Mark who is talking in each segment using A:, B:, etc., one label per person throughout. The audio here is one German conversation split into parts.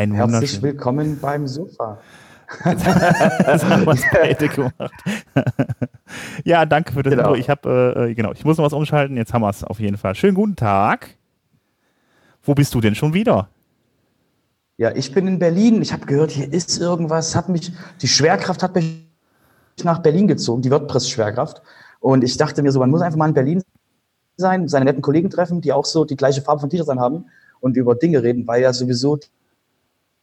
A: Ein
B: Herzlich willkommen beim Sofa.
A: das haben wir beide gemacht. ja, danke für das genau. Intro. Ich habe, äh, genau, ich muss noch was umschalten. Jetzt haben wir es auf jeden Fall. Schönen guten Tag. Wo bist du denn schon wieder?
B: Ja, ich bin in Berlin. Ich habe gehört, hier ist irgendwas. Hat mich, die Schwerkraft hat mich nach Berlin gezogen, die WordPress-Schwerkraft. Und ich dachte mir so, man muss einfach mal in Berlin sein, seine netten Kollegen treffen, die auch so die gleiche Farbe von T-Shirts haben und über Dinge reden, weil ja sowieso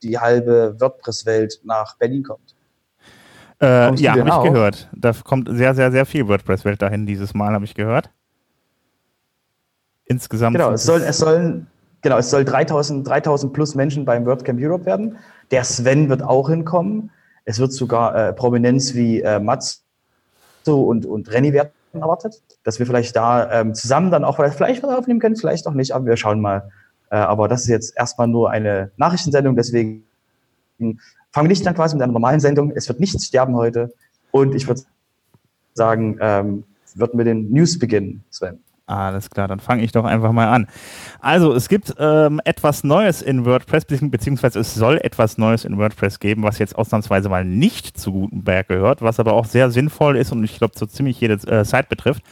B: die halbe WordPress-Welt nach Berlin kommt.
A: Äh, ja, habe ich gehört. Da kommt sehr, sehr, sehr viel WordPress-Welt dahin dieses Mal, habe ich gehört. Insgesamt.
B: Genau, es, soll, es sollen genau, es soll 3000, 3000 plus Menschen beim WordCamp Europe werden. Der Sven wird auch hinkommen. Es wird sogar äh, Prominenz wie äh, Mats und, und Renny werden erwartet, dass wir vielleicht da ähm, zusammen dann auch vielleicht was aufnehmen können, vielleicht auch nicht, aber wir schauen mal. Äh, aber das ist jetzt erstmal nur eine Nachrichtensendung, deswegen fangen wir nicht dann quasi mit einer normalen Sendung. Es wird nichts sterben heute. Und ich würde sagen, ähm, wird mit den News beginnen, Sven.
A: Alles klar, dann fange ich doch einfach mal an. Also, es gibt ähm, etwas Neues in WordPress, beziehungsweise es soll etwas Neues in WordPress geben, was jetzt ausnahmsweise mal nicht zu Gutenberg gehört, was aber auch sehr sinnvoll ist und ich glaube, so ziemlich jede äh, Site betrifft.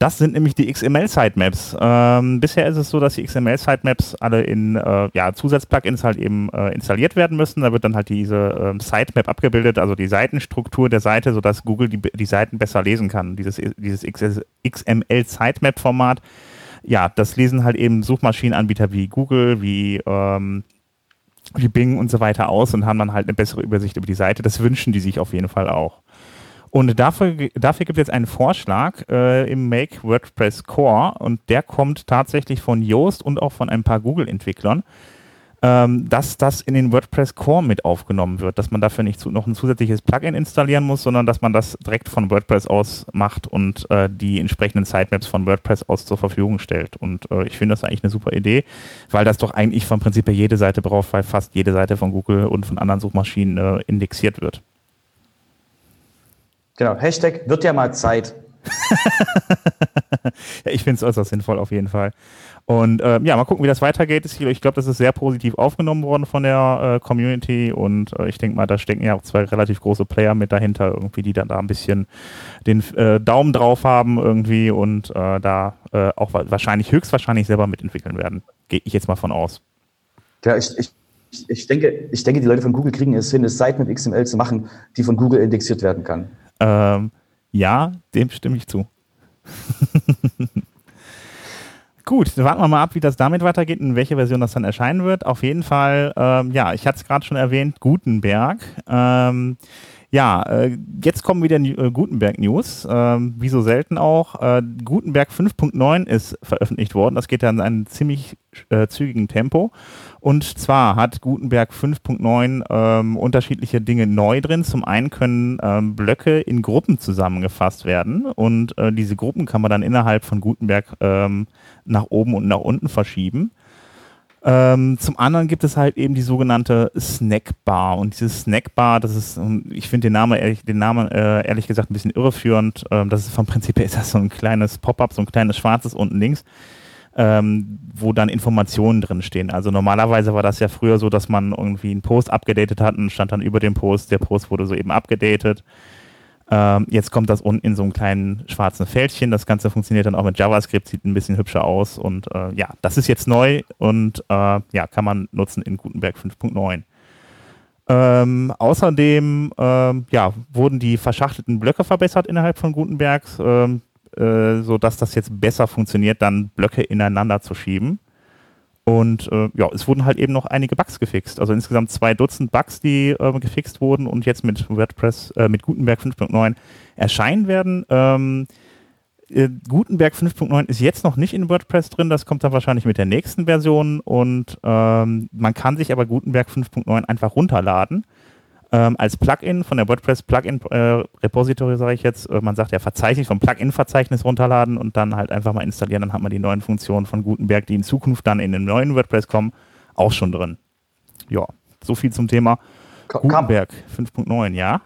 A: Das sind nämlich die XML-Sitemaps. Ähm, bisher ist es so, dass die XML-Sitemaps alle in äh, ja, Zusatzplugins halt eben äh, installiert werden müssen. Da wird dann halt diese ähm, Sitemap abgebildet, also die Seitenstruktur der Seite, sodass Google die, die Seiten besser lesen kann. Dieses, dieses XML-Sitemap-Format, ja, das lesen halt eben Suchmaschinenanbieter wie Google, wie ähm, wie Bing und so weiter aus und haben dann halt eine bessere Übersicht über die Seite. Das wünschen die sich auf jeden Fall auch. Und dafür, dafür gibt es jetzt einen Vorschlag äh, im Make WordPress Core und der kommt tatsächlich von Yoast und auch von ein paar Google-Entwicklern, ähm, dass das in den WordPress Core mit aufgenommen wird, dass man dafür nicht zu, noch ein zusätzliches Plugin installieren muss, sondern dass man das direkt von WordPress aus macht und äh, die entsprechenden Sitemaps von WordPress aus zur Verfügung stellt. Und äh, ich finde das eigentlich eine super Idee, weil das doch eigentlich vom Prinzip her jede Seite braucht, weil fast jede Seite von Google und von anderen Suchmaschinen äh, indexiert wird.
B: Genau, Hashtag wird ja mal Zeit.
A: ja, ich finde es äußerst sinnvoll auf jeden Fall. Und äh, ja, mal gucken, wie das weitergeht. Ich glaube, das ist sehr positiv aufgenommen worden von der äh, Community und äh, ich denke mal, da stecken ja auch zwei relativ große Player mit dahinter, irgendwie, die dann da ein bisschen den äh, Daumen drauf haben irgendwie und äh, da äh, auch wahrscheinlich, höchstwahrscheinlich selber mitentwickeln werden. Gehe ich jetzt mal von aus.
B: Ja, ich, ich, ich, denke, ich denke, die Leute von Google kriegen es hin, eine Seite mit XML zu machen, die von Google indexiert werden kann.
A: Ähm, ja, dem stimme ich zu. Gut, dann warten wir mal ab, wie das damit weitergeht und in welche Version das dann erscheinen wird. Auf jeden Fall, ähm, ja, ich hatte es gerade schon erwähnt, Gutenberg. Ähm, ja, äh, jetzt kommen wieder äh, Gutenberg-News, ähm, wie so selten auch. Äh, Gutenberg 5.9 ist veröffentlicht worden. Das geht ja in einem ziemlich zügigen Tempo. Und zwar hat Gutenberg 5.9 ähm, unterschiedliche Dinge neu drin. Zum einen können ähm, Blöcke in Gruppen zusammengefasst werden und diese Gruppen kann man dann innerhalb von Gutenberg nach oben und nach unten verschieben. Ähm, zum anderen gibt es halt eben die sogenannte Snackbar. Und diese Snackbar, das ist, ich finde den Namen ehrlich, den Namen äh, ehrlich gesagt ein bisschen irreführend. Ähm, das ist vom Prinzip her ist das so ein kleines Pop-up, so ein kleines schwarzes unten links ähm, wo dann Informationen drin stehen. Also normalerweise war das ja früher so, dass man irgendwie einen Post abgedatet hat und stand dann über dem Post, der Post wurde soeben abgedatet. Ähm, jetzt kommt das unten in so einem kleinen schwarzen Fältchen. Das Ganze funktioniert dann auch mit JavaScript, sieht ein bisschen hübscher aus und äh, ja, das ist jetzt neu und äh, ja, kann man nutzen in Gutenberg 5.9. Ähm, außerdem ähm, ja, wurden die verschachtelten Blöcke verbessert innerhalb von Gutenberg. Ähm, äh, sodass das jetzt besser funktioniert, dann Blöcke ineinander zu schieben. Und äh, ja, es wurden halt eben noch einige Bugs gefixt. Also insgesamt zwei Dutzend Bugs, die äh, gefixt wurden und jetzt mit WordPress, äh, mit Gutenberg 5.9 erscheinen werden. Ähm, äh, Gutenberg 5.9 ist jetzt noch nicht in WordPress drin, das kommt dann wahrscheinlich mit der nächsten Version und ähm, man kann sich aber Gutenberg 5.9 einfach runterladen ähm, als Plugin von der WordPress Plugin äh, Repository, sage ich jetzt. Äh, man sagt ja Verzeichnis vom Plugin-Verzeichnis runterladen und dann halt einfach mal installieren. Dann hat man die neuen Funktionen von Gutenberg, die in Zukunft dann in den neuen WordPress kommen, auch schon drin. Ja, so viel zum Thema Gutenberg 5.9, ja.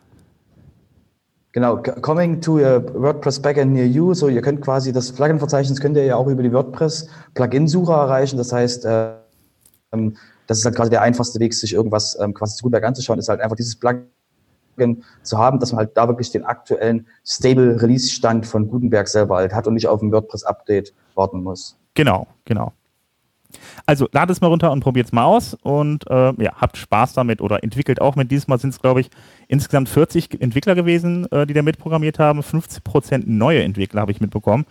B: Genau, coming to a WordPress Backend near you. So, ihr könnt quasi das Plugin-Verzeichnis könnt ihr ja auch über die WordPress Plugin-Suche erreichen. Das heißt, äh, ähm, das ist halt quasi der einfachste Weg, sich irgendwas ähm, quasi zu Gutenberg anzuschauen, ist halt einfach dieses Plugin zu haben, dass man halt da wirklich den aktuellen Stable Release Stand von Gutenberg selber halt hat und nicht auf ein WordPress Update warten muss.
A: Genau, genau. Also ladet es mal runter und probiert es mal aus und äh, ja, habt Spaß damit oder entwickelt auch mit. Diesmal sind es, glaube ich, insgesamt 40 Entwickler gewesen, äh, die da mitprogrammiert haben. 50% neue Entwickler habe ich mitbekommen.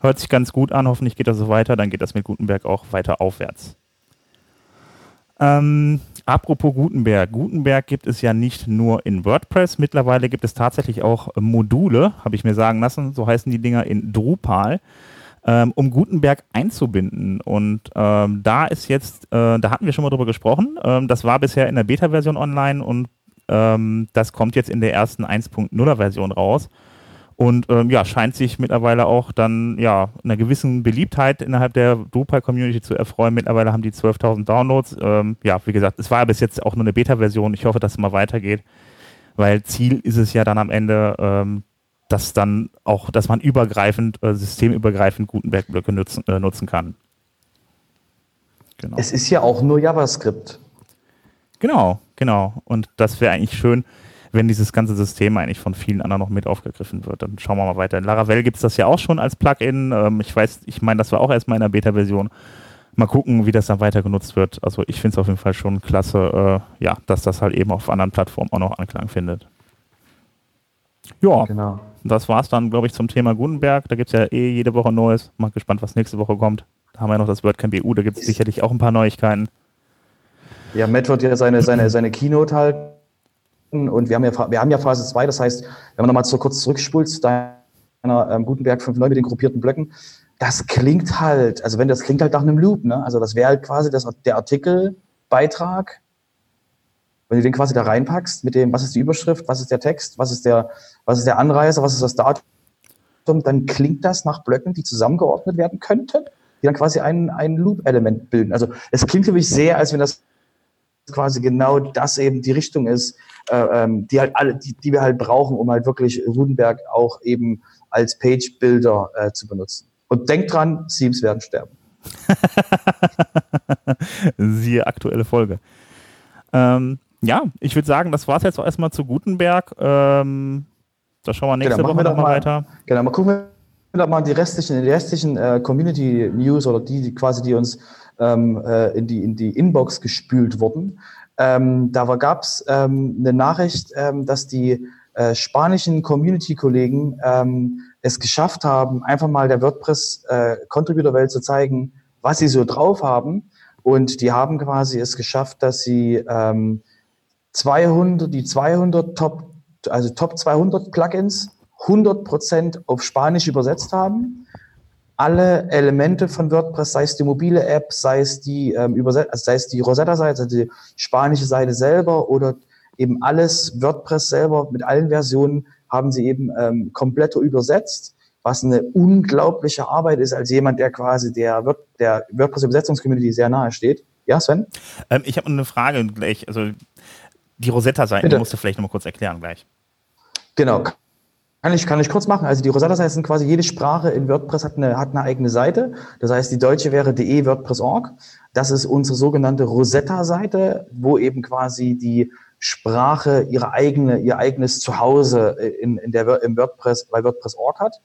A: Hört sich ganz gut an, hoffentlich geht das so weiter, dann geht das mit Gutenberg auch weiter aufwärts. Ähm, apropos Gutenberg. Gutenberg gibt es ja nicht nur in WordPress, mittlerweile gibt es tatsächlich auch Module, habe ich mir sagen lassen, so heißen die Dinger in Drupal ähm, um Gutenberg einzubinden. Und ähm, da ist jetzt, äh, da hatten wir schon mal drüber gesprochen, ähm, das war bisher in der Beta-Version online und ähm, das kommt jetzt in der ersten 1.0er-Version raus. Und ähm, ja, scheint sich mittlerweile auch dann ja einer gewissen Beliebtheit innerhalb der Drupal-Community zu erfreuen. Mittlerweile haben die 12.000 Downloads. Ähm, ja, wie gesagt, es war bis jetzt auch nur eine Beta-Version. Ich hoffe, dass es mal weitergeht, weil Ziel ist es ja dann am Ende, ähm, dass dann auch, dass man übergreifend, äh, systemübergreifend Gutenberg-Blöcke nutzen, äh, nutzen kann.
B: Genau. Es ist ja auch nur JavaScript.
A: Genau, genau. Und das wäre eigentlich schön, wenn dieses ganze System eigentlich von vielen anderen noch mit aufgegriffen wird. Dann schauen wir mal weiter. In Laravel gibt es das ja auch schon als Plugin. Ähm, ich weiß, ich meine, das war auch erstmal in der Beta-Version. Mal gucken, wie das dann weiter genutzt wird. Also ich finde es auf jeden Fall schon klasse, äh, ja, dass das halt eben auf anderen Plattformen auch noch Anklang findet. Ja, genau. das war es dann, glaube ich, zum Thema Gutenberg. Da gibt es ja eh jede Woche Neues. Mal gespannt, was nächste Woche kommt. Da haben wir noch das WordCamp EU, da gibt es sicherlich auch ein paar Neuigkeiten.
B: Ja, Matt wird ja seine, seine, seine Keynote halten und wir haben ja, wir haben ja Phase 2, das heißt, wenn man nochmal so kurz zurückspult zu deiner ähm, Gutenberg 5.9 mit den gruppierten Blöcken, das klingt halt, also wenn das klingt halt nach einem Loop, ne? Also das wäre halt quasi das, der Artikelbeitrag wenn du den quasi da reinpackst mit dem, was ist die Überschrift, was ist der Text, was ist der, was ist der Anreiser, was ist das Datum, dann klingt das nach Blöcken, die zusammengeordnet werden könnten, die dann quasi ein, ein Loop-Element bilden. Also es klingt für mich sehr, als wenn das quasi genau das eben die Richtung ist, äh, ähm, die halt alle, die, die wir halt brauchen, um halt wirklich Rudenberg auch eben als Page-Builder äh, zu benutzen. Und denkt dran, Themes werden sterben.
A: Siehe aktuelle Folge. Ähm, ja, ich würde sagen, das war es jetzt auch erstmal zu Gutenberg. Ähm, da schauen wir nächste genau, Woche nochmal weiter.
B: Genau, mal gucken wir mal die restlichen, die restlichen äh, Community News oder die, die quasi, die uns ähm, äh, in, die, in die Inbox gespült wurden. Ähm, da gab es ähm, eine Nachricht, ähm, dass die äh, spanischen Community-Kollegen ähm, es geschafft haben, einfach mal der WordPress-Contributor-Welt äh, zu zeigen, was sie so drauf haben. Und die haben quasi es geschafft, dass sie ähm, 200, die 200 Top, also Top 200 Plugins 100% auf Spanisch übersetzt haben. Alle Elemente von WordPress, sei es die mobile App, sei es die, ähm, Überset also sei es die Rosetta-Seite, also die spanische Seite selber oder eben alles WordPress selber mit allen Versionen haben sie eben ähm, komplett übersetzt, was eine unglaubliche Arbeit ist als jemand, der quasi der, der WordPress-Übersetzungscommunity sehr nahe steht. Ja, Sven?
A: Ähm, ich habe eine Frage gleich. Also die Rosetta-Seiten musst du vielleicht nochmal kurz erklären gleich.
B: Genau. Kann ich, kann ich kurz machen. Also die Rosetta-Seiten sind quasi jede Sprache in WordPress hat eine, hat eine eigene Seite. Das heißt, die deutsche wäre de WordPress.org. Das ist unsere sogenannte Rosetta-Seite, wo eben quasi die Sprache ihre eigene, ihr eigenes Zuhause in, in der, im WordPress, bei WordPress.org hat.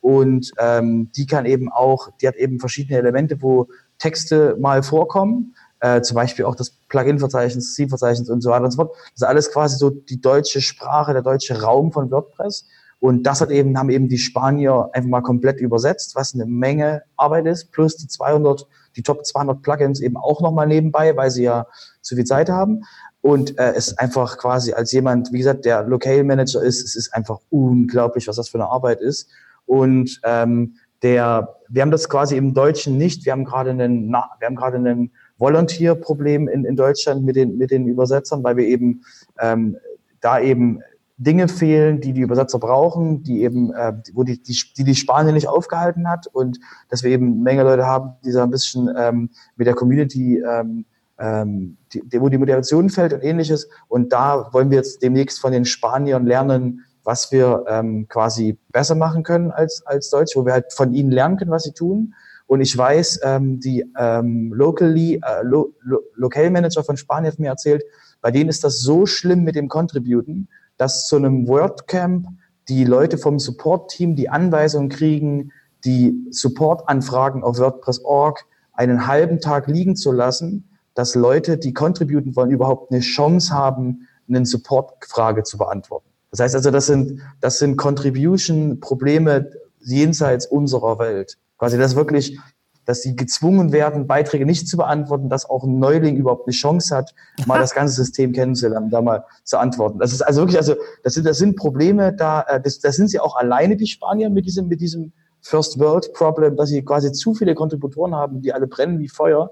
B: Und ähm, die kann eben auch, die hat eben verschiedene Elemente, wo Texte mal vorkommen äh, zum Beispiel auch das Plugin-Verzeichnis, Theme-Verzeichnis und so weiter und so fort. Das ist alles quasi so die deutsche Sprache, der deutsche Raum von WordPress. Und das hat eben, haben eben die Spanier einfach mal komplett übersetzt, was eine Menge Arbeit ist, plus die 200, die Top 200 Plugins eben auch nochmal nebenbei, weil sie ja zu viel Zeit haben. Und äh, es einfach quasi als jemand, wie gesagt, der Locale Manager ist, es ist einfach unglaublich, was das für eine Arbeit ist. Und ähm, der, wir haben das quasi im Deutschen nicht. Wir haben gerade einen, wir haben gerade einen Volunteer-Problem in, in Deutschland mit den, mit den Übersetzern, weil wir eben ähm, da eben Dinge fehlen, die die Übersetzer brauchen, die eben, äh, wo die, die, die die Spanien nicht aufgehalten hat und dass wir eben eine Menge Leute haben, die da ein bisschen ähm, mit der Community, ähm, ähm, die, wo die Motivation fällt und ähnliches. Und da wollen wir jetzt demnächst von den Spaniern lernen, was wir ähm, quasi besser machen können als, als Deutsch, wo wir halt von ihnen lernen können, was sie tun Und ich weiß, ähm, die ähm, locally, äh, Lo Lo Local Manager von Spanien hat mir erzählt, bei denen ist das so schlimm mit dem Contributen, dass zu einem WordCamp die Leute vom Support-Team die Anweisung kriegen, die Support-Anfragen auf WordPress.org einen halben Tag liegen zu lassen, dass Leute, die contributen wollen, überhaupt eine Chance haben, eine Support-Frage zu beantworten. Das heißt also, das sind, das sind Contribution-Probleme jenseits unserer Welt. Quasi das wirklich, dass sie gezwungen werden, Beiträge nicht zu beantworten, dass auch ein Neuling überhaupt eine Chance hat, mal das ganze System kennenzulernen, da mal zu antworten. Das ist also wirklich, also das sind, das sind Probleme, da, äh, das, das sind sie auch alleine, die Spanier, mit diesem, mit diesem First World Problem, dass sie quasi zu viele Kontributoren haben, die alle brennen wie Feuer.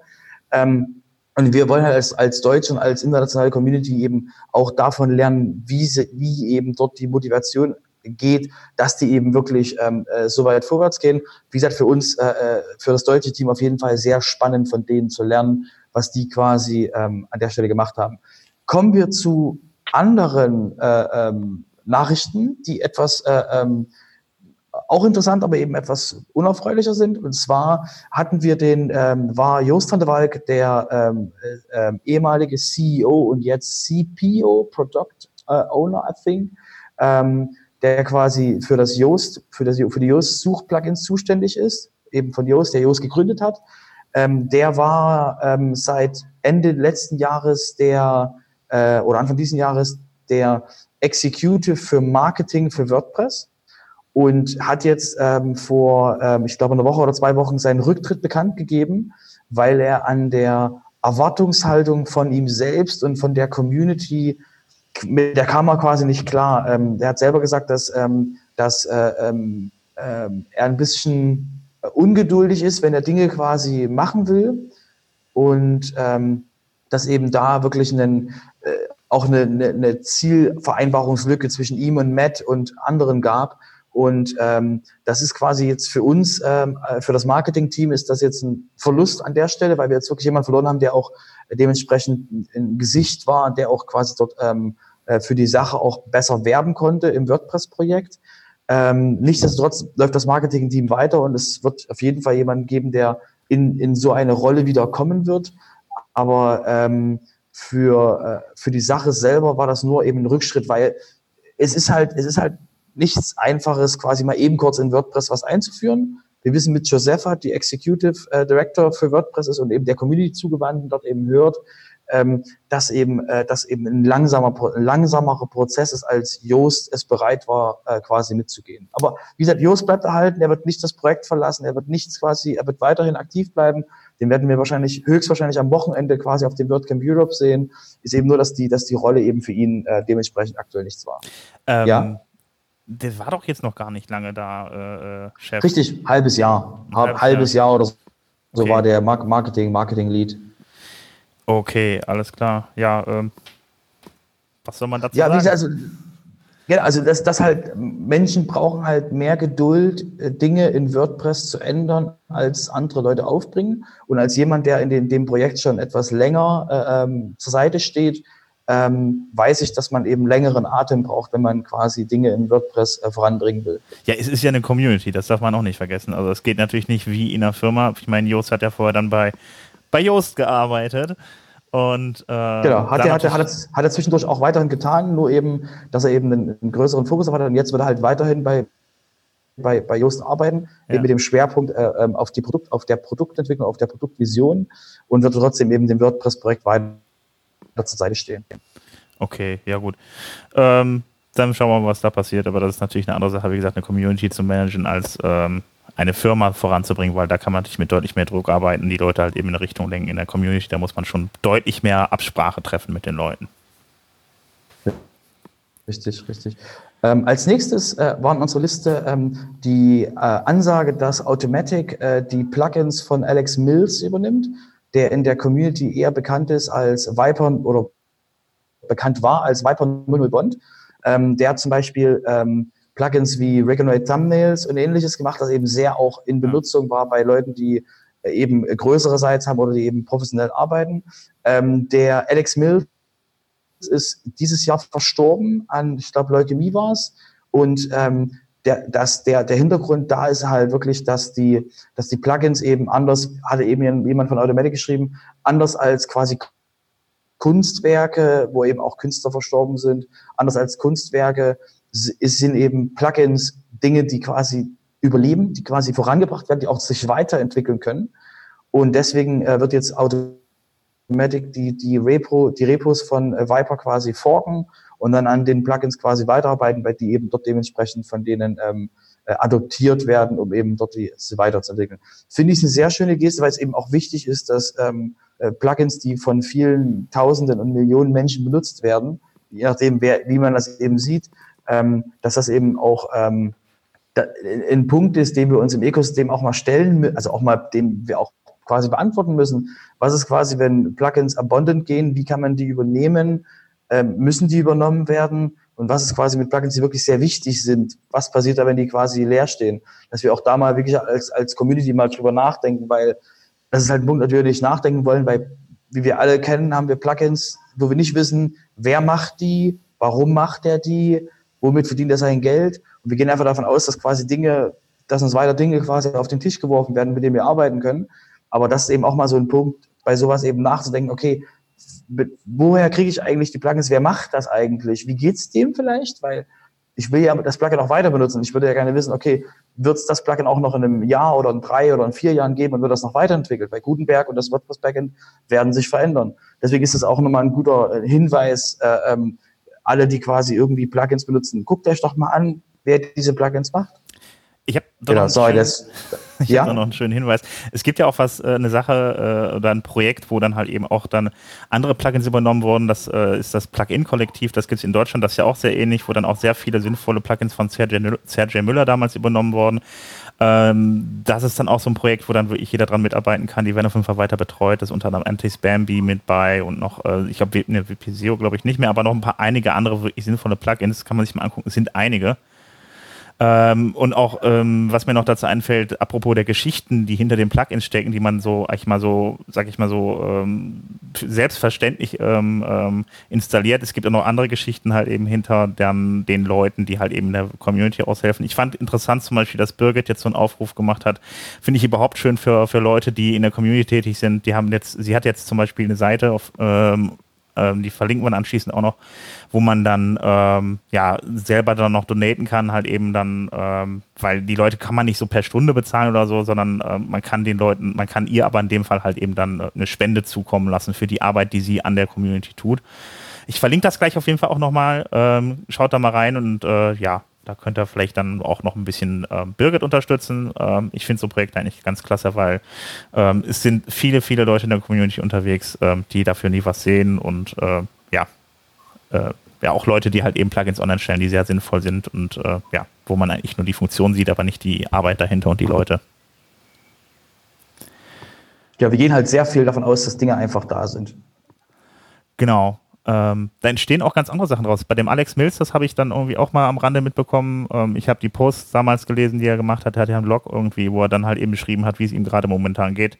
B: Ähm, und wir wollen halt als, als Deutsche und als internationale Community eben auch davon lernen, wie, sie, wie eben dort die Motivation geht, dass die eben wirklich ähm, äh, so weit vorwärts gehen. Wie gesagt, für uns, äh, äh, für das deutsche Team auf jeden Fall sehr spannend von denen zu lernen, was die quasi ähm, an der Stelle gemacht haben. Kommen wir zu anderen äh, ähm, Nachrichten, die etwas äh, ähm, auch interessant, aber eben etwas unerfreulicher sind. Und zwar hatten wir den, ähm, war Joost van der Walk, der ähm, äh, äh, ehemalige CEO und jetzt CPO, Product äh, Owner, I think, ähm, der quasi für das Yoast, für, das, für die Yoast-Such-Plugins zuständig ist, eben von Yoast, der Yoast gegründet hat. Ähm, der war ähm, seit Ende letzten Jahres der, äh, oder Anfang diesen Jahres, der Executive für Marketing für WordPress und hat jetzt ähm, vor, ähm, ich glaube, eine Woche oder zwei Wochen seinen Rücktritt bekannt gegeben, weil er an der Erwartungshaltung von ihm selbst und von der Community, mit der kam er quasi nicht klar. Ähm, er hat selber gesagt, dass, ähm, dass äh, ähm, äh, er ein bisschen ungeduldig ist, wenn er Dinge quasi machen will und ähm, dass eben da wirklich einen, äh, auch eine, eine, eine Zielvereinbarungslücke zwischen ihm und Matt und anderen gab und ähm, das ist quasi jetzt für uns, ähm, äh, für das Marketing-Team ist das jetzt ein Verlust an der Stelle, weil wir jetzt wirklich jemanden verloren haben, der auch dementsprechend ein Gesicht war, der auch quasi dort ähm, äh, für die Sache auch besser werben konnte im WordPress-Projekt. Ähm, nichtsdestotrotz läuft das Marketing-Team weiter und es wird auf jeden Fall jemanden geben, der in, in so eine Rolle wieder kommen wird. Aber ähm, für, äh, für die Sache selber war das nur eben ein Rückschritt, weil es ist halt, es ist halt nichts Einfaches, quasi mal eben kurz in WordPress was einzuführen. Wir wissen mit Josepha, die Executive äh, Director für WordPress ist und eben der Community zugewandt dort eben hört, ähm, dass eben, äh, dass eben ein langsamer, ein langsamerer Prozess ist, als Joost es bereit war, äh, quasi mitzugehen. Aber wie gesagt, Joost bleibt erhalten, er wird nicht das Projekt verlassen, er wird nichts quasi, er wird weiterhin aktiv bleiben. Den werden wir wahrscheinlich, höchstwahrscheinlich am Wochenende quasi auf dem WordCamp Europe sehen. Ist eben nur, dass die, dass die Rolle eben für ihn äh, dementsprechend aktuell nichts war.
A: Ähm, ja der war doch jetzt noch gar nicht lange da, äh,
B: äh Chef. Richtig, halbes Jahr. Halbes, halbes Jahr. oder so okay. war der Marketing, Marketing-Lead.
A: Okay, alles klar. Ja, ähm, was soll man dazu
B: ja,
A: sagen?
B: Gesagt, also, ja, also dass, dass halt Menschen brauchen halt mehr Geduld, äh, Dinge in WordPress zu ändern, als andere Leute aufbringen. Und als jemand, der in den, dem Projekt schon etwas länger äh, ähm, zur Seite steht, ähm, weiß ich, dass man eben längeren Atem braucht, wenn man quasi Dinge in WordPress äh, voranbringen will.
A: Ja, es ist ja eine Community, das darf man auch nicht vergessen. Also es geht natürlich nicht wie in einer Firma. Ich meine, Joost hat ja vorher dann bei, bei Joost gearbeitet. Und,
B: äh, genau, hat er, hat, er, hat, er, hat er zwischendurch auch weiterhin getan, nur eben, dass er eben einen, einen größeren Fokus hat und jetzt wird er halt weiterhin bei, bei, bei Joost arbeiten, ja. eben mit dem Schwerpunkt äh, ähm, auf, die Produkt, auf der Produktentwicklung, auf der Produktvision und wird trotzdem eben dem WordPress-Projekt weiter zur Seite stehen.
A: Okay, ja gut. Ähm, dann schauen wir mal, was da passiert. Aber das ist natürlich eine andere Sache, wie gesagt, eine Community zu managen, als ähm, eine Firma voranzubringen, weil da kann man natürlich mit deutlich mehr Druck arbeiten, die Leute halt eben in eine Richtung lenken. In der Community, da muss man schon deutlich mehr Absprache treffen mit den Leuten.
B: Richtig, richtig. Ähm, als nächstes äh, war in unserer Liste ähm, die äh, Ansage, dass Automatic äh, die Plugins von Alex Mills übernimmt der in der Community eher bekannt ist als Viper oder bekannt war als Viper 00 Bond. Ähm, der hat zum Beispiel ähm, Plugins wie Regenerate Thumbnails und ähnliches gemacht, das eben sehr auch in Benutzung war bei Leuten, die äh, eben größere Sites haben oder die eben professionell arbeiten. Ähm, der Alex Mills ist dieses Jahr verstorben an, ich glaube, Leukämie war es. Und ähm, der, dass der, der Hintergrund da ist halt wirklich, dass die, dass die Plugins eben anders, hatte eben jemand von Automatic geschrieben, anders als quasi Kunstwerke, wo eben auch Künstler verstorben sind, anders als Kunstwerke sind eben Plugins Dinge, die quasi überleben, die quasi vorangebracht werden, die auch sich weiterentwickeln können. Und deswegen äh, wird jetzt Automatic die, die, Repo, die Repos von äh, Viper quasi forken und dann an den Plugins quasi weiterarbeiten, weil die eben dort dementsprechend von denen ähm, äh, adoptiert werden, um eben dort die, sie weiterzuentwickeln. Finde ich eine sehr schöne Geste, weil es eben auch wichtig ist, dass ähm, äh, Plugins, die von vielen Tausenden und Millionen Menschen benutzt werden, je nachdem, wer, wie man das eben sieht, ähm, dass das eben auch ähm, da, ein Punkt ist, den wir uns im Ökosystem auch mal stellen, also auch mal, den wir auch quasi beantworten müssen. Was ist quasi, wenn Plugins abundant gehen? Wie kann man die übernehmen? ähm, müssen die übernommen werden? Und was ist quasi mit Plugins, die wirklich sehr wichtig sind? Was passiert da, wenn die quasi leer stehen? Dass wir auch da mal wirklich als, als Community mal drüber nachdenken, weil das ist halt ein Punkt, nicht nachdenken wollen, weil, wie wir alle kennen, haben wir Plugins, wo wir nicht wissen, wer macht die, warum macht er die, womit verdient er sein Geld. Und wir gehen einfach davon aus, dass quasi Dinge, dass uns weiter Dinge quasi auf den Tisch geworfen werden, mit denen wir arbeiten können. Aber das ist eben auch mal so ein Punkt, bei sowas eben nachzudenken, okay, woher kriege ich eigentlich die Plugins? Wer macht das eigentlich? Wie geht's dem vielleicht? Weil ich will ja das Plugin auch weiter benutzen. Ich würde ja gerne wissen, okay, wird es das Plugin auch noch in einem Jahr oder in drei oder in vier Jahren geben und wird das noch weiterentwickelt? Bei Gutenberg und das WordPress Backend werden sich verändern. Deswegen ist es auch nochmal ein guter äh, Hinweis, äh, ähm, alle, die quasi irgendwie Plugins benutzen, guckt euch doch mal an, wer diese Plugins macht.
A: Ich habe genau, sorry, das, ich ja? noch einen schönen Hinweis. Es gibt ja auch was, äh, eine Sache äh, oder ein Projekt, wo dann halt eben auch dann andere Plugins übernommen wurden. Das äh, ist das Plugin-Kollektiv, das gibt es in Deutschland, das ist ja auch sehr ähnlich, wo dann auch sehr viele sinnvolle Plugins von Sergej Müller damals übernommen wurden. Ähm, das ist dann auch so ein Projekt, wo dann wirklich jeder dran mitarbeiten kann. Die werden auf jeden Fall weiter betreut. Das ist unter anderem Anti-Spamby mit bei und noch, ich glaube, ne, WPSEO glaube ich nicht mehr, aber noch ein paar einige andere wirklich sinnvolle Plugins, kann man sich mal angucken. Es sind einige. Ähm, und auch, ähm, was mir noch dazu einfällt, apropos der Geschichten, die hinter den Plugins stecken, die man so, ich mal so, sag ich mal so, ähm, selbstverständlich ähm, ähm, installiert. Es gibt auch noch andere Geschichten halt eben hinter den, den Leuten, die halt eben der Community aushelfen. Ich fand interessant zum Beispiel, dass Birgit jetzt so einen Aufruf gemacht hat. Finde ich überhaupt schön für, für Leute, die in der Community tätig sind. Die haben jetzt, sie hat jetzt zum Beispiel eine Seite auf, ähm, die verlinken wir anschließend auch noch, wo man dann ähm, ja selber dann noch donaten kann, halt eben dann, ähm, weil die Leute kann man nicht so per Stunde bezahlen oder so, sondern äh, man kann den Leuten, man kann ihr aber in dem Fall halt eben dann äh, eine Spende zukommen lassen für die Arbeit, die sie an der Community tut. Ich verlinke das gleich auf jeden Fall auch nochmal. Ähm, schaut da mal rein und äh, ja, da könnt ihr vielleicht dann auch noch ein bisschen ähm, Birgit unterstützen. Ähm, ich finde so Projekte eigentlich ganz klasse, weil ähm, es sind viele, viele Leute in der Community unterwegs, ähm, die dafür nie was sehen und äh, ja, äh, ja, auch Leute, die halt eben Plugins online stellen, die sehr sinnvoll sind und äh, ja, wo man eigentlich nur die Funktion sieht, aber nicht die Arbeit dahinter und die Leute.
B: Ja, wir gehen halt sehr viel davon aus, dass Dinge einfach da sind.
A: Genau. Ähm, da entstehen auch ganz andere Sachen draus. Bei dem Alex Mills, das habe ich dann irgendwie auch mal am Rande mitbekommen. Ähm, ich habe die Posts damals gelesen, die er gemacht hat. Er hat ja einen Blog irgendwie, wo er dann halt eben beschrieben hat, wie es ihm gerade momentan geht.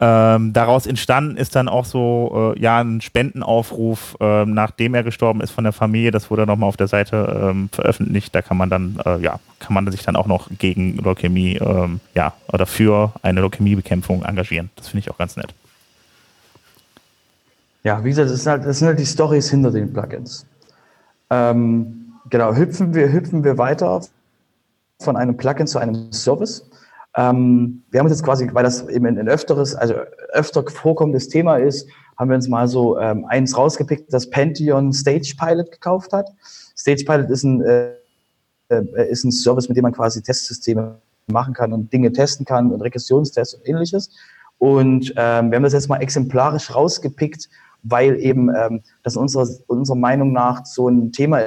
A: Ähm, daraus entstanden ist dann auch so äh, ja ein Spendenaufruf, äh, nachdem er gestorben ist von der Familie. Das wurde nochmal auf der Seite ähm, veröffentlicht. Da kann man dann äh, ja kann man sich dann auch noch gegen Leukämie ähm, ja oder für eine Leukämiebekämpfung engagieren. Das finde ich auch ganz nett
B: ja, wie gesagt, das sind halt, das sind halt die Stories hinter den Plugins. Ähm, genau, hüpfen wir, hüpfen wir weiter von einem Plugin zu einem Service. Ähm, wir haben uns jetzt quasi, weil das eben ein, öfteres, also öfter vorkommendes Thema ist, haben wir uns mal so ähm, eins rausgepickt, das Pantheon Stage Pilot gekauft hat. Stage Pilot ist ein, äh, äh, ist ein Service, mit dem man quasi Testsysteme machen kann und Dinge testen kann und Regressionstests und ähnliches. Und ähm, wir haben das jetzt mal exemplarisch rausgepickt, weil eben ähm, das unserer, unserer Meinung nach so ein Thema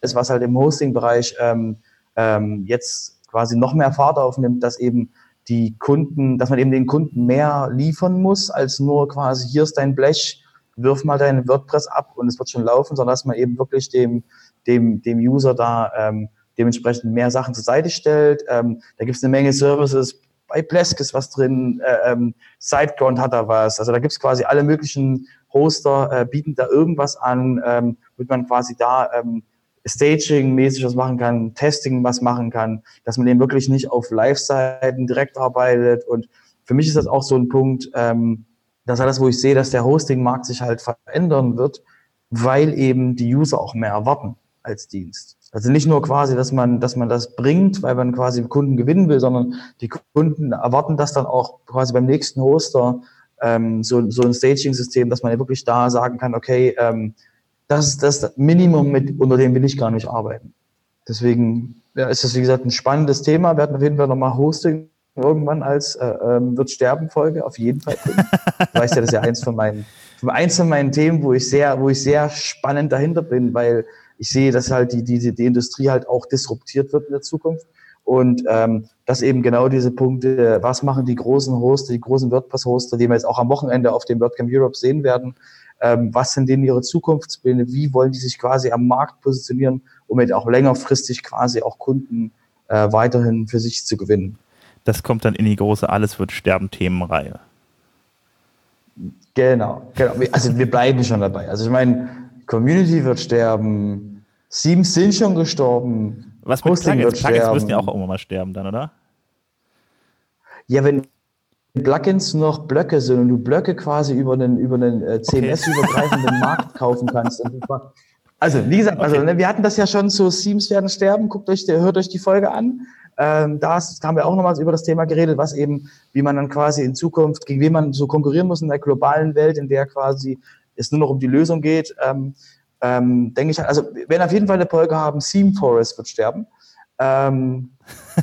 B: ist, was halt im Hosting-Bereich ähm, ähm, jetzt quasi noch mehr Fahrt aufnimmt, dass eben die Kunden, dass man eben den Kunden mehr liefern muss, als nur quasi hier ist dein Blech, wirf mal deinen WordPress ab und es wird schon laufen, sondern dass man eben wirklich dem, dem, dem User da ähm, dementsprechend mehr Sachen zur Seite stellt. Ähm, da gibt es eine Menge Services, bei Plesk ist was drin, äh, ähm, Sideground hat da was. Also da gibt es quasi alle möglichen Hoster, äh, bieten da irgendwas an, ähm, wird man quasi da ähm, Staging-mäßig was machen kann, Testing was machen kann, dass man eben wirklich nicht auf Live-Seiten direkt arbeitet. Und für mich ist das auch so ein Punkt, ähm, das ist alles, wo ich sehe, dass der Hosting-Markt sich halt verändern wird, weil eben die User auch mehr erwarten als Dienst. Also nicht nur quasi, dass man, dass man das bringt, weil man quasi Kunden gewinnen will, sondern die Kunden erwarten das dann auch quasi beim nächsten Hoster ähm, so, so ein Staging-System, dass man ja wirklich da sagen kann, okay, ähm, das ist das Minimum, mit, unter dem will ich gar nicht arbeiten. Deswegen ja, ist das, wie gesagt, ein spannendes Thema. Wir hatten auf jeden Fall nochmal Hosting irgendwann als äh, ähm, wird sterben Folge auf jeden Fall. du weißt ja, das ist ja eins von meinen eins von meinen Themen, wo ich sehr, wo ich sehr spannend dahinter bin, weil ich sehe, dass halt die, die, die Industrie halt auch disruptiert wird in der Zukunft. Und ähm, dass eben genau diese Punkte, was machen die großen Hoster, die großen WordPress-Hoster, die wir jetzt auch am Wochenende auf dem WordCamp Europe sehen werden, ähm, was sind denn ihre Zukunftspläne, wie wollen die sich quasi am Markt positionieren, um jetzt auch längerfristig quasi auch Kunden äh, weiterhin für sich zu gewinnen.
A: Das kommt dann in die große Alles wird sterben Themenreihe.
B: Genau, genau. Also wir bleiben schon dabei. Also ich meine, Community wird sterben, Themes sind schon gestorben.
A: Was mit Hosting Plugins? Plugins müssen ja auch irgendwann mal sterben dann, oder?
B: Ja, wenn Plugins noch Blöcke sind und du Blöcke quasi über einen, über einen äh, CMS-übergreifenden okay. Markt kaufen kannst. Also, wie gesagt, also, okay. ne, wir hatten das ja schon so, Themes werden sterben, guckt euch, hört euch die Folge an. Ähm, da haben wir auch nochmals über das Thema geredet, was eben, wie man dann quasi in Zukunft, gegen wen man so konkurrieren muss in der globalen Welt, in der quasi es nur noch um die Lösung geht. Ähm, ähm, denke ich, also wir werden auf jeden Fall eine Folge haben, Theme Forest wird sterben. Ähm,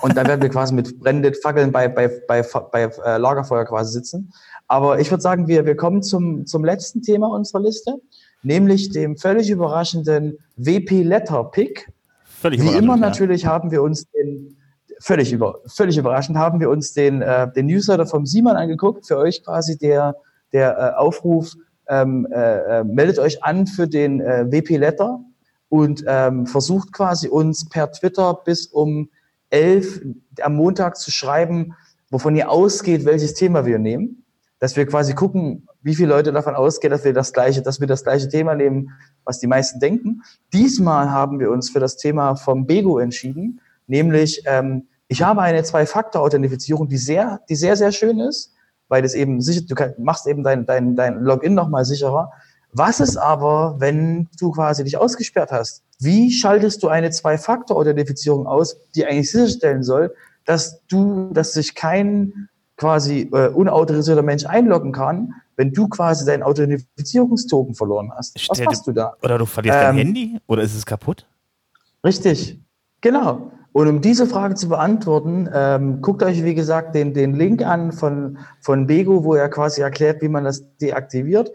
B: und dann werden wir quasi mit brennenden Fackeln bei, bei, bei, bei äh, Lagerfeuer quasi sitzen. Aber ich würde sagen, wir, wir kommen zum, zum letzten Thema unserer Liste, nämlich dem völlig überraschenden WP Letter Pick. Völlig Wie immer natürlich ja. haben wir uns den völlig, über, völlig überraschend haben wir uns den, äh, den Newsletter vom Simon angeguckt. Für euch quasi der, der äh, Aufruf, ähm, äh, äh meldet euch an für den äh, WP Letter und ähm, versucht quasi uns per Twitter bis um elf am Montag zu schreiben, wovon ihr ausgeht, welches Thema wir nehmen. Dass wir quasi gucken, wie viele Leute davon ausgehen, dass wir das gleiche, dass wir das gleiche Thema nehmen, was die meisten denken. Diesmal haben wir uns für das Thema vom Bego entschieden nämlich ähm, ich habe eine Zwei-Faktor-Authentifizierung, die sehr, die sehr, sehr schön ist, weil das eben sicher, du kann, machst eben dein, dein, dein Login nochmal sicherer. Was ist aber, wenn du quasi dich ausgesperrt hast? Wie schaltest du eine Zwei-Faktor-Authentifizierung aus, die eigentlich sicherstellen soll, dass du, dass sich kein quasi äh, unautorisierter Mensch einloggen kann, wenn du quasi deinen Authentifizierungstoken verloren hast?
A: Was machst du da? Oder du verlierst ähm, dein Handy? Oder ist es kaputt?
B: Richtig, genau. Und um diese Frage zu beantworten, ähm, guckt euch, wie gesagt, den, den Link an von, von Bego, wo er quasi erklärt, wie man das deaktiviert.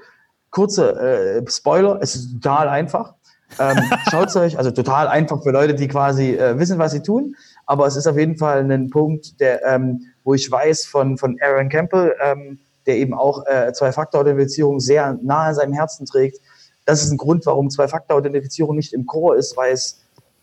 B: Kurze äh, Spoiler, es ist total einfach. Ähm, Schaut euch, also total einfach für Leute, die quasi äh, wissen, was sie tun. Aber es ist auf jeden Fall ein Punkt, der, ähm, wo ich weiß von, von Aaron Campbell, ähm, der eben auch äh, Zwei-Faktor-Authentifizierung sehr nahe an seinem Herzen trägt. Das ist ein Grund, warum Zwei-Faktor-Authentifizierung nicht im Core ist, weil es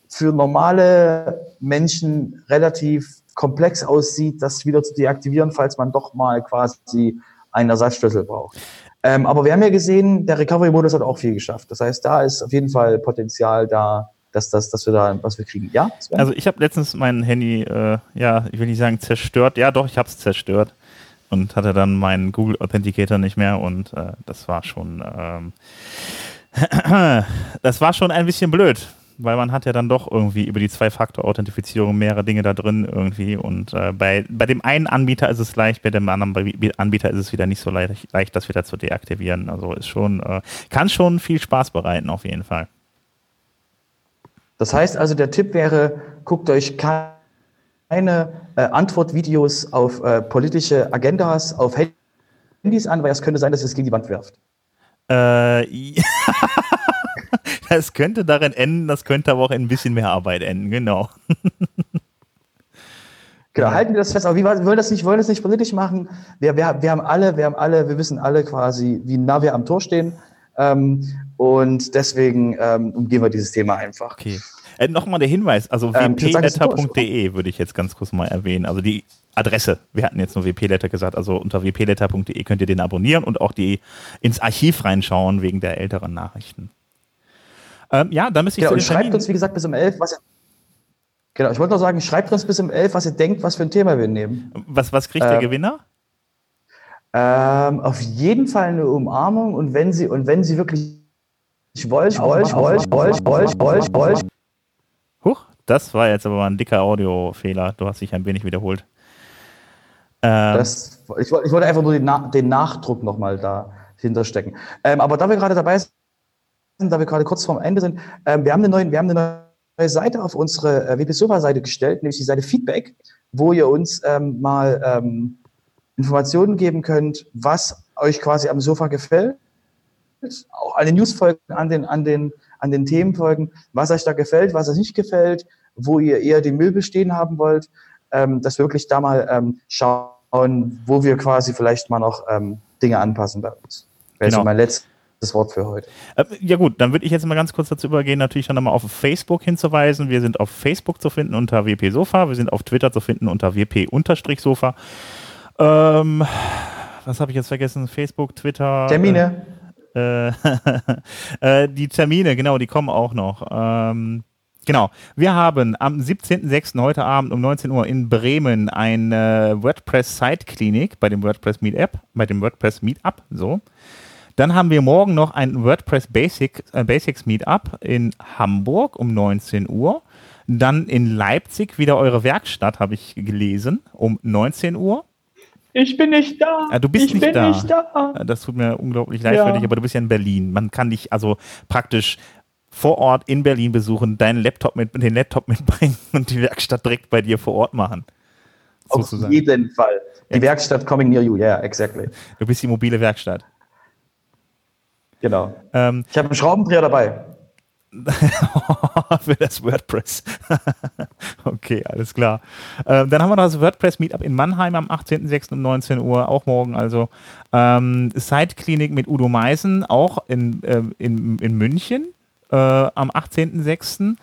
B: für normale Menschen relativ komplex aussieht, das wieder zu deaktivieren, falls man doch mal quasi einen Ersatzschlüssel braucht. Ähm, aber wir haben ja gesehen, der Recovery-Modus hat auch viel geschafft. Das heißt, da ist auf jeden Fall Potenzial da, dass, dass, dass wir da was wir kriegen. Ja?
A: Sven? Also ich habe letztens mein Handy, äh, ja, ich will nicht sagen zerstört. Ja, doch, ich habe es zerstört und hatte dann meinen Google Authenticator nicht mehr und äh, das war schon, ähm, das war schon ein bisschen blöd, weil man hat ja dann doch irgendwie über die Zwei-Faktor-Authentifizierung mehrere Dinge da drin irgendwie und äh, bei, bei dem einen Anbieter ist es leicht, bei dem anderen Anbieter ist es wieder nicht so leicht, leicht das wieder zu deaktivieren. Also ist schon, äh, kann schon viel Spaß bereiten auf jeden Fall.
B: Das heißt also, der Tipp wäre, guckt euch keine äh, Antwortvideos auf äh, politische Agendas auf Handys an, weil es könnte sein, dass es gegen die Wand wirft.
A: Äh, ja. Es könnte darin enden, das könnte aber auch in ein bisschen mehr Arbeit enden, genau.
B: Genau, halten wir das fest. Aber wir wollen das nicht, wollen das nicht politisch machen. Wir, wir, wir haben alle, wir haben alle, wir wissen alle quasi, wie nah wir am Tor stehen. Ähm, und deswegen ähm, umgehen wir dieses Thema einfach.
A: Okay. Äh, Nochmal der Hinweis, also ähm, wpletter.de würde ich jetzt ganz kurz mal erwähnen. Also die Adresse. Wir hatten jetzt nur wpletter gesagt, also unter wpletter.de könnt ihr den abonnieren und auch die ins Archiv reinschauen wegen der älteren Nachrichten. Ähm, ja, dann müsste
B: ich. Genau, und schreibt uns, wie gesagt, bis um 11, was ihr, Genau, ich wollte noch sagen, schreibt uns bis um 11, was ihr denkt, was für ein Thema wir nehmen.
A: Was, was kriegt ähm, der Gewinner?
B: Ähm, auf jeden Fall eine Umarmung und wenn sie, und wenn sie wirklich ich wollte, ich wollte, ich wollte, ich wollte, ich wollte, ich wollte, ich wollte.
A: Huch, das war jetzt aber mal ein dicker Audiofehler. Du hast dich ein wenig wiederholt.
B: Ähm, das, ich, ich, wollte einfach nur den, Na den Nachdruck nochmal dahinter stecken. Ähm, aber da wir gerade dabei sind, da wir gerade kurz vorm Ende sind, ähm, wir, haben eine neue, wir haben eine neue Seite auf unsere äh, WP-Sofa-Seite gestellt, nämlich die Seite Feedback, wo ihr uns ähm, mal ähm, Informationen geben könnt, was euch quasi am Sofa gefällt. Auch an den Newsfolgen, an den, an den, an den Themenfolgen, was euch da gefällt, was euch nicht gefällt, wo ihr eher den Müll bestehen haben wollt ähm, dass wir wirklich da mal ähm, schauen, wo wir quasi vielleicht mal noch ähm, Dinge anpassen bei uns. Wäre genau. mein letztes Wort für heute.
A: Äh, ja gut, dann würde ich jetzt mal ganz kurz dazu übergehen, natürlich dann nochmal auf Facebook hinzuweisen. Wir sind auf Facebook zu finden unter WP Sofa, wir sind auf Twitter zu finden unter WP-Sofa. Ähm, was habe ich jetzt vergessen? Facebook, Twitter.
B: Termine.
A: Äh, äh, die Termine, genau, die kommen auch noch. Ähm, Genau. Wir haben am 17.06. heute Abend um 19 Uhr in Bremen eine WordPress Site Klinik bei dem WordPress Meetup, bei dem WordPress Meetup, so. Dann haben wir morgen noch ein WordPress Basic, äh, Basics Meetup in Hamburg um 19 Uhr. Dann in Leipzig wieder eure Werkstatt, habe ich gelesen, um 19 Uhr.
B: Ich bin nicht da.
A: Ja, du bist
B: ich
A: nicht,
B: bin
A: da.
B: nicht da.
A: Das tut mir unglaublich leid ja. für dich, aber du bist ja in Berlin. Man kann dich also praktisch vor Ort in Berlin besuchen, deinen Laptop mit, den Laptop mitbringen und die Werkstatt direkt bei dir vor Ort machen.
B: Auf jeden Fall. Die ja. Werkstatt coming near you, yeah, exactly.
A: Du bist die mobile Werkstatt.
B: Genau. Ähm, ich habe einen Schraubendreher dabei.
A: für das WordPress. okay, alles klar. Ähm, dann haben wir noch das WordPress Meetup in Mannheim am 18.06. um 19 Uhr, auch morgen also. Ähm, Side-Klinik mit Udo Meisen, auch in, äh, in, in München äh, am 18.06.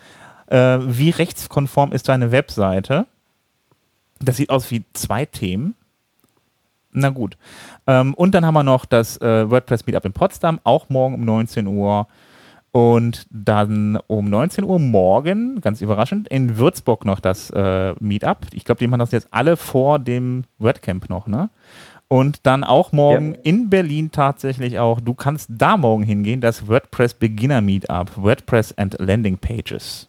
A: Äh, wie rechtskonform ist deine Webseite? Das sieht aus wie zwei Themen. Na gut. Ähm, und dann haben wir noch das äh, WordPress Meetup in Potsdam, auch morgen um 19 Uhr. Und dann um 19 Uhr morgen, ganz überraschend, in Würzburg noch das äh, Meetup. Ich glaube, die machen das jetzt alle vor dem WordCamp noch, ne? Und dann auch morgen ja. in Berlin tatsächlich auch, du kannst da morgen hingehen, das WordPress Beginner Meetup, WordPress and Landing Pages.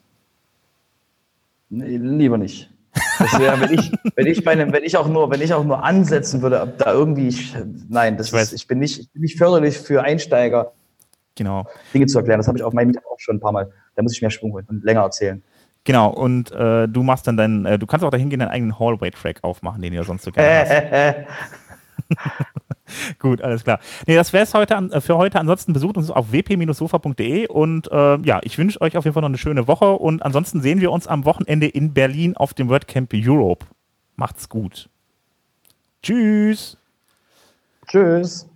B: Nee, lieber nicht. Das wäre, wenn ich, wenn ich bei wenn ich auch nur, wenn ich auch nur ansetzen würde, ob da irgendwie, ich, nein, das ich, ist, ich bin nicht, ich bin nicht förderlich für Einsteiger,
A: genau.
B: Dinge zu erklären. Das habe ich auf meinem Meetup auch schon ein paar Mal. Da muss ich mehr Schwung holen und länger erzählen.
A: Genau, und äh, du machst dann deinen, äh, du kannst auch dahin gehen, deinen eigenen Hallway-Track aufmachen, den ihr sonst so gerne hast. Gut, alles klar. Nee, das wäre es heute an, äh, für heute. Ansonsten besucht uns auf wp-sofa.de und äh, ja, ich wünsche euch auf jeden Fall noch eine schöne Woche und ansonsten sehen wir uns am Wochenende in Berlin auf dem WordCamp Europe. Macht's gut. Tschüss.
B: Tschüss.